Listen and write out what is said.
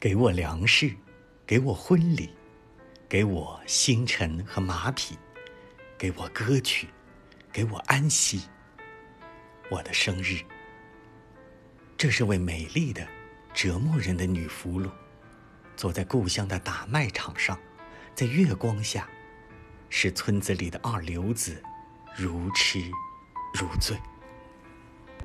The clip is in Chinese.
给我粮食，给我婚礼，给我星辰和马匹，给我歌曲，给我安息。我的生日，这是位美丽的折磨人的女俘虏，坐在故乡的打麦场上，在月光下，使村子里的二流子如痴如醉。